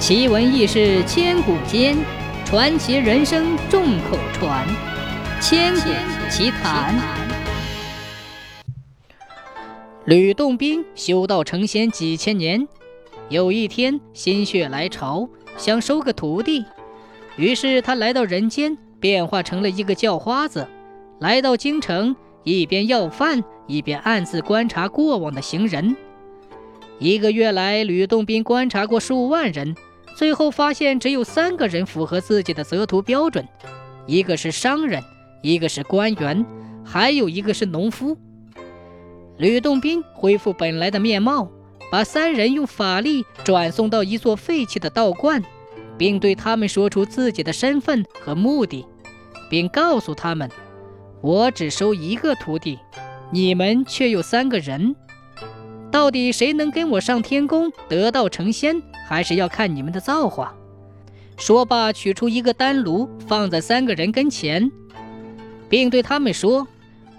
奇闻异事千古间，传奇人生众口传。千古奇谈。吕洞宾修道成仙几千年，有一天心血来潮，想收个徒弟，于是他来到人间，变化成了一个叫花子，来到京城，一边要饭，一边暗自观察过往的行人。一个月来，吕洞宾观察过数万人。最后发现只有三个人符合自己的择徒标准，一个是商人，一个是官员，还有一个是农夫。吕洞宾恢复本来的面貌，把三人用法力转送到一座废弃的道观，并对他们说出自己的身份和目的，并告诉他们：“我只收一个徒弟，你们却有三个人。到底谁能跟我上天宫得道成仙？”还是要看你们的造化。说罢，取出一个丹炉，放在三个人跟前，并对他们说：“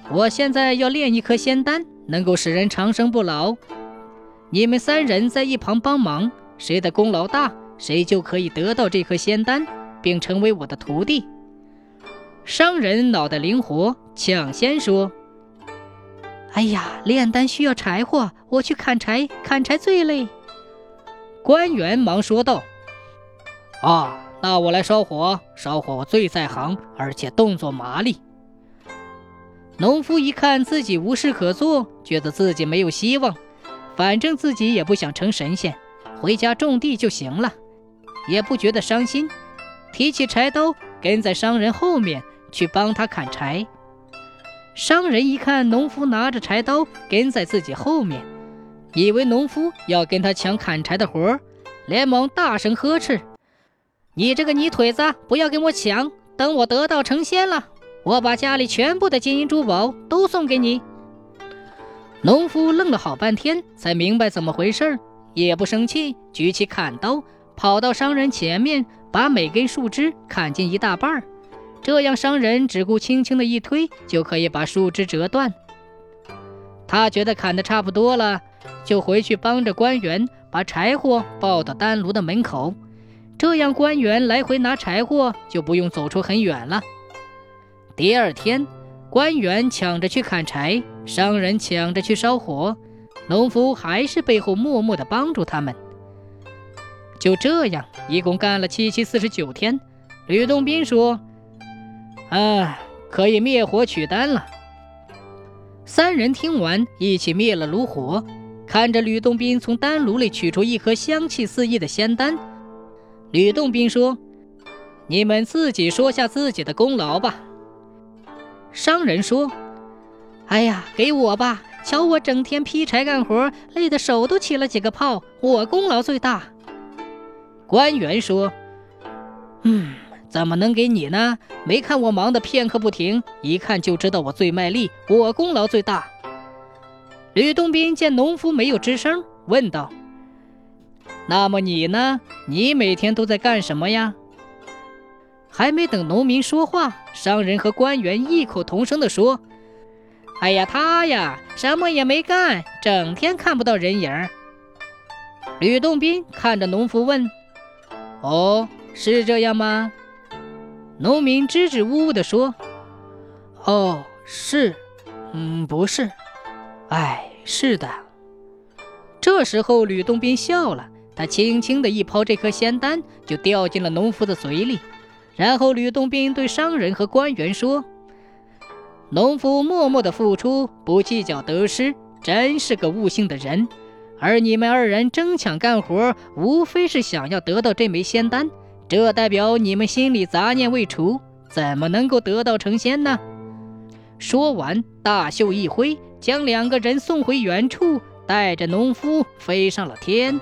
我现在要炼一颗仙丹，能够使人长生不老。你们三人在一旁帮忙，谁的功劳大，谁就可以得到这颗仙丹，并成为我的徒弟。”商人脑袋灵活，抢先说：“哎呀，炼丹需要柴火，我去砍柴，砍柴最累。”官员忙说道：“啊，那我来烧火，烧火我最在行，而且动作麻利。”农夫一看自己无事可做，觉得自己没有希望，反正自己也不想成神仙，回家种地就行了，也不觉得伤心，提起柴刀跟在商人后面去帮他砍柴。商人一看农夫拿着柴刀跟在自己后面。以为农夫要跟他抢砍柴的活儿，连忙大声呵斥：“你这个泥腿子，不要跟我抢！等我得道成仙了，我把家里全部的金银珠宝都送给你。”农夫愣了好半天，才明白怎么回事，也不生气，举起砍刀，跑到商人前面，把每根树枝砍进一大半儿，这样商人只顾轻轻的一推，就可以把树枝折断。他觉得砍得差不多了。就回去帮着官员把柴火抱到丹炉的门口，这样官员来回拿柴火就不用走出很远了。第二天，官员抢着去砍柴，商人抢着去烧火，农夫还是背后默默地帮助他们。就这样，一共干了七七四十九天。吕洞宾说：“啊，可以灭火取丹了。”三人听完，一起灭了炉火。看着吕洞宾从丹炉里取出一颗香气四溢的仙丹，吕洞宾说：“你们自己说下自己的功劳吧。”商人说：“哎呀，给我吧！瞧我整天劈柴干活，累得手都起了几个泡，我功劳最大。”官员说：“嗯，怎么能给你呢？没看我忙得片刻不停，一看就知道我最卖力，我功劳最大。”吕洞宾见农夫没有吱声，问道：“那么你呢？你每天都在干什么呀？”还没等农民说话，商人和官员异口同声地说：“哎呀，他呀，什么也没干，整天看不到人影。”吕洞宾看着农夫问：“哦，是这样吗？”农民支支吾吾地说：“哦，是，嗯，不是。”哎，是的。这时候，吕洞宾笑了，他轻轻的一抛这颗仙丹，就掉进了农夫的嘴里。然后，吕洞宾对商人和官员说：“农夫默默的付出，不计较得失，真是个悟性的人。而你们二人争抢干活，无非是想要得到这枚仙丹，这代表你们心里杂念未除，怎么能够得道成仙呢？”说完，大袖一挥。将两个人送回原处，带着农夫飞上了天。